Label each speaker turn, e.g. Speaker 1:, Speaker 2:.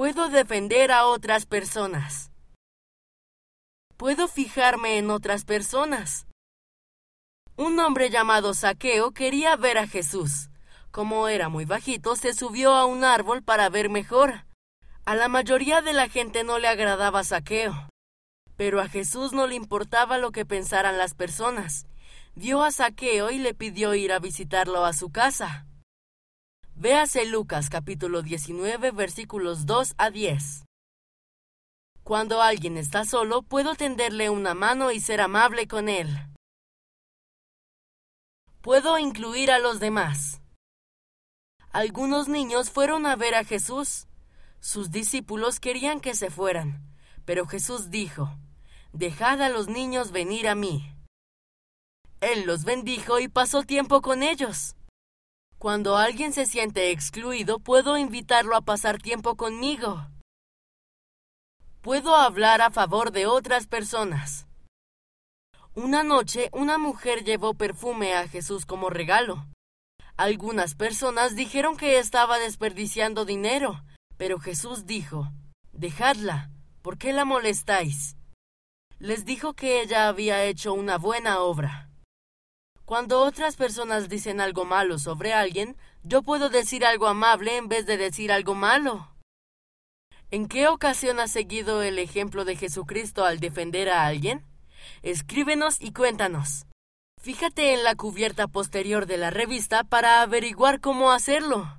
Speaker 1: Puedo defender a otras personas. Puedo fijarme en otras personas. Un hombre llamado Saqueo quería ver a Jesús. Como era muy bajito, se subió a un árbol para ver mejor. A la mayoría de la gente no le agradaba Saqueo, pero a Jesús no le importaba lo que pensaran las personas. Vio a Saqueo y le pidió ir a visitarlo a su casa. Véase Lucas capítulo 19 versículos 2 a 10. Cuando alguien está solo, puedo tenderle una mano y ser amable con él. Puedo incluir a los demás. Algunos niños fueron a ver a Jesús. Sus discípulos querían que se fueran, pero Jesús dijo, Dejad a los niños venir a mí. Él los bendijo y pasó tiempo con ellos. Cuando alguien se siente excluido, puedo invitarlo a pasar tiempo conmigo. Puedo hablar a favor de otras personas. Una noche una mujer llevó perfume a Jesús como regalo. Algunas personas dijeron que estaba desperdiciando dinero, pero Jesús dijo, Dejadla, ¿por qué la molestáis? Les dijo que ella había hecho una buena obra. Cuando otras personas dicen algo malo sobre alguien, yo puedo decir algo amable en vez de decir algo malo. ¿En qué ocasión has seguido el ejemplo de Jesucristo al defender a alguien? Escríbenos y cuéntanos. Fíjate en la cubierta posterior de la revista para averiguar cómo hacerlo.